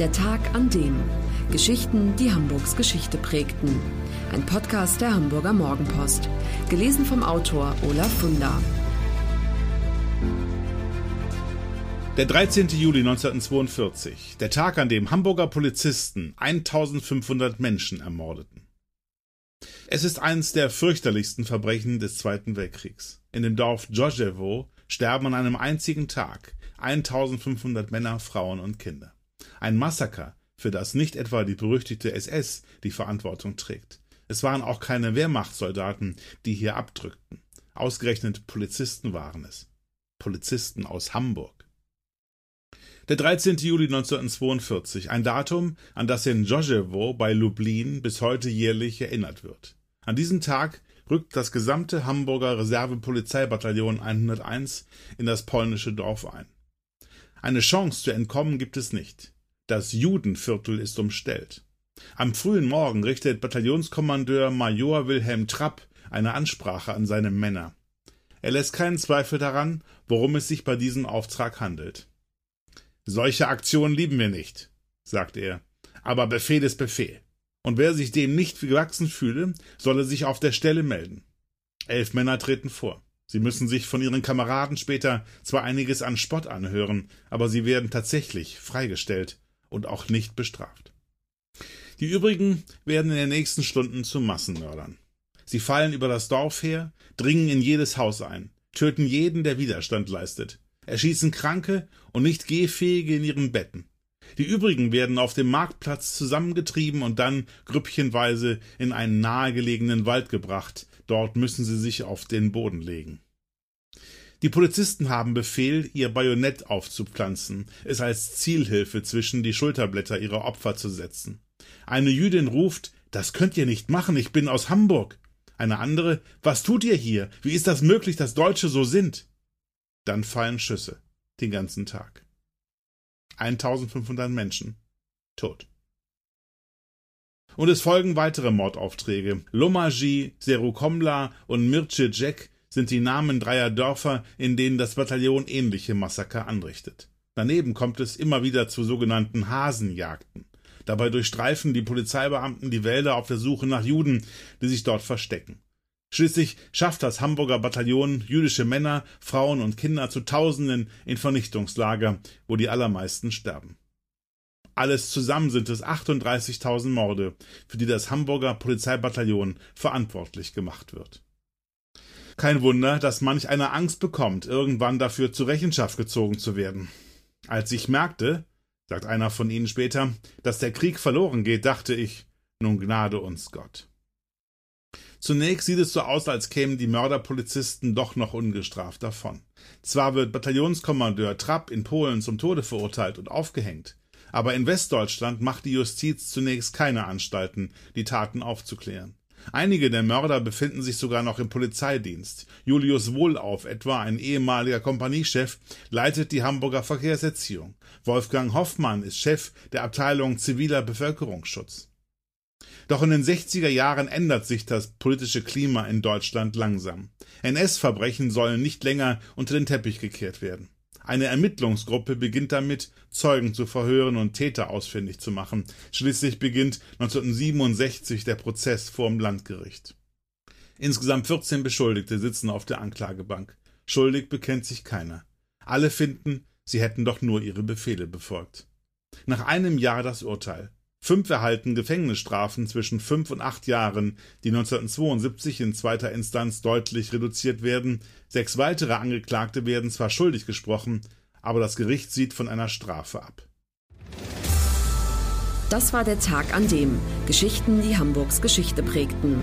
Der Tag an dem. Geschichten, die Hamburgs Geschichte prägten. Ein Podcast der Hamburger Morgenpost. Gelesen vom Autor Olaf Funder. Der 13. Juli 1942. Der Tag, an dem Hamburger Polizisten 1500 Menschen ermordeten. Es ist eines der fürchterlichsten Verbrechen des Zweiten Weltkriegs. In dem Dorf Djojewo sterben an einem einzigen Tag 1500 Männer, Frauen und Kinder. Ein Massaker, für das nicht etwa die berüchtigte SS die Verantwortung trägt. Es waren auch keine Wehrmachtssoldaten, die hier abdrückten. Ausgerechnet Polizisten waren es. Polizisten aus Hamburg. Der 13. Juli 1942, ein Datum, an das in Djojewo bei Lublin bis heute jährlich erinnert wird. An diesem Tag rückt das gesamte Hamburger Reservepolizeibataillon 101 in das polnische Dorf ein. Eine Chance zu entkommen gibt es nicht. Das Judenviertel ist umstellt. Am frühen Morgen richtet Bataillonskommandeur Major Wilhelm Trapp eine Ansprache an seine Männer. Er lässt keinen Zweifel daran, worum es sich bei diesem Auftrag handelt. Solche Aktionen lieben wir nicht, sagt er, aber Befehl ist Befehl. Und wer sich dem nicht gewachsen fühle, solle sich auf der Stelle melden. Elf Männer treten vor. Sie müssen sich von ihren Kameraden später zwar einiges an Spott anhören, aber sie werden tatsächlich freigestellt und auch nicht bestraft. Die übrigen werden in den nächsten Stunden zu Massenmördern. Sie fallen über das Dorf her, dringen in jedes Haus ein, töten jeden, der Widerstand leistet, erschießen Kranke und nicht Gehfähige in ihren Betten. Die übrigen werden auf dem Marktplatz zusammengetrieben und dann grüppchenweise in einen nahegelegenen Wald gebracht, Dort müssen sie sich auf den Boden legen. Die Polizisten haben Befehl, ihr Bajonett aufzupflanzen, es als Zielhilfe zwischen die Schulterblätter ihrer Opfer zu setzen. Eine Jüdin ruft, das könnt ihr nicht machen, ich bin aus Hamburg. Eine andere, was tut ihr hier? Wie ist das möglich, dass Deutsche so sind? Dann fallen Schüsse, den ganzen Tag. 1500 Menschen tot. Und es folgen weitere Mordaufträge. Lomaji, Serukomla und Mirce Jack sind die Namen dreier Dörfer, in denen das Bataillon ähnliche Massaker anrichtet. Daneben kommt es immer wieder zu sogenannten Hasenjagden. Dabei durchstreifen die Polizeibeamten die Wälder auf der Suche nach Juden, die sich dort verstecken. Schließlich schafft das Hamburger Bataillon jüdische Männer, Frauen und Kinder zu Tausenden in Vernichtungslager, wo die allermeisten sterben. Alles zusammen sind es 38.000 Morde, für die das Hamburger Polizeibataillon verantwortlich gemacht wird. Kein Wunder, dass manch einer Angst bekommt, irgendwann dafür zur Rechenschaft gezogen zu werden. Als ich merkte, sagt einer von ihnen später, dass der Krieg verloren geht, dachte ich, nun gnade uns Gott. Zunächst sieht es so aus, als kämen die Mörderpolizisten doch noch ungestraft davon. Zwar wird Bataillonskommandeur Trapp in Polen zum Tode verurteilt und aufgehängt, aber in Westdeutschland macht die Justiz zunächst keine Anstalten, die Taten aufzuklären. Einige der Mörder befinden sich sogar noch im Polizeidienst. Julius Wohlauf, etwa ein ehemaliger Kompaniechef, leitet die Hamburger Verkehrserziehung. Wolfgang Hoffmann ist Chef der Abteilung ziviler Bevölkerungsschutz. Doch in den 60er Jahren ändert sich das politische Klima in Deutschland langsam. NS-Verbrechen sollen nicht länger unter den Teppich gekehrt werden. Eine Ermittlungsgruppe beginnt damit, Zeugen zu verhören und Täter ausfindig zu machen. Schließlich beginnt 1967 der Prozess vor dem Landgericht. Insgesamt 14 Beschuldigte sitzen auf der Anklagebank. Schuldig bekennt sich keiner. Alle finden, sie hätten doch nur ihre Befehle befolgt. Nach einem Jahr das Urteil. Fünf erhalten Gefängnisstrafen zwischen fünf und acht Jahren, die 1972 in zweiter Instanz deutlich reduziert werden. Sechs weitere Angeklagte werden zwar schuldig gesprochen, aber das Gericht sieht von einer Strafe ab. Das war der Tag an dem Geschichten, die Hamburgs Geschichte prägten.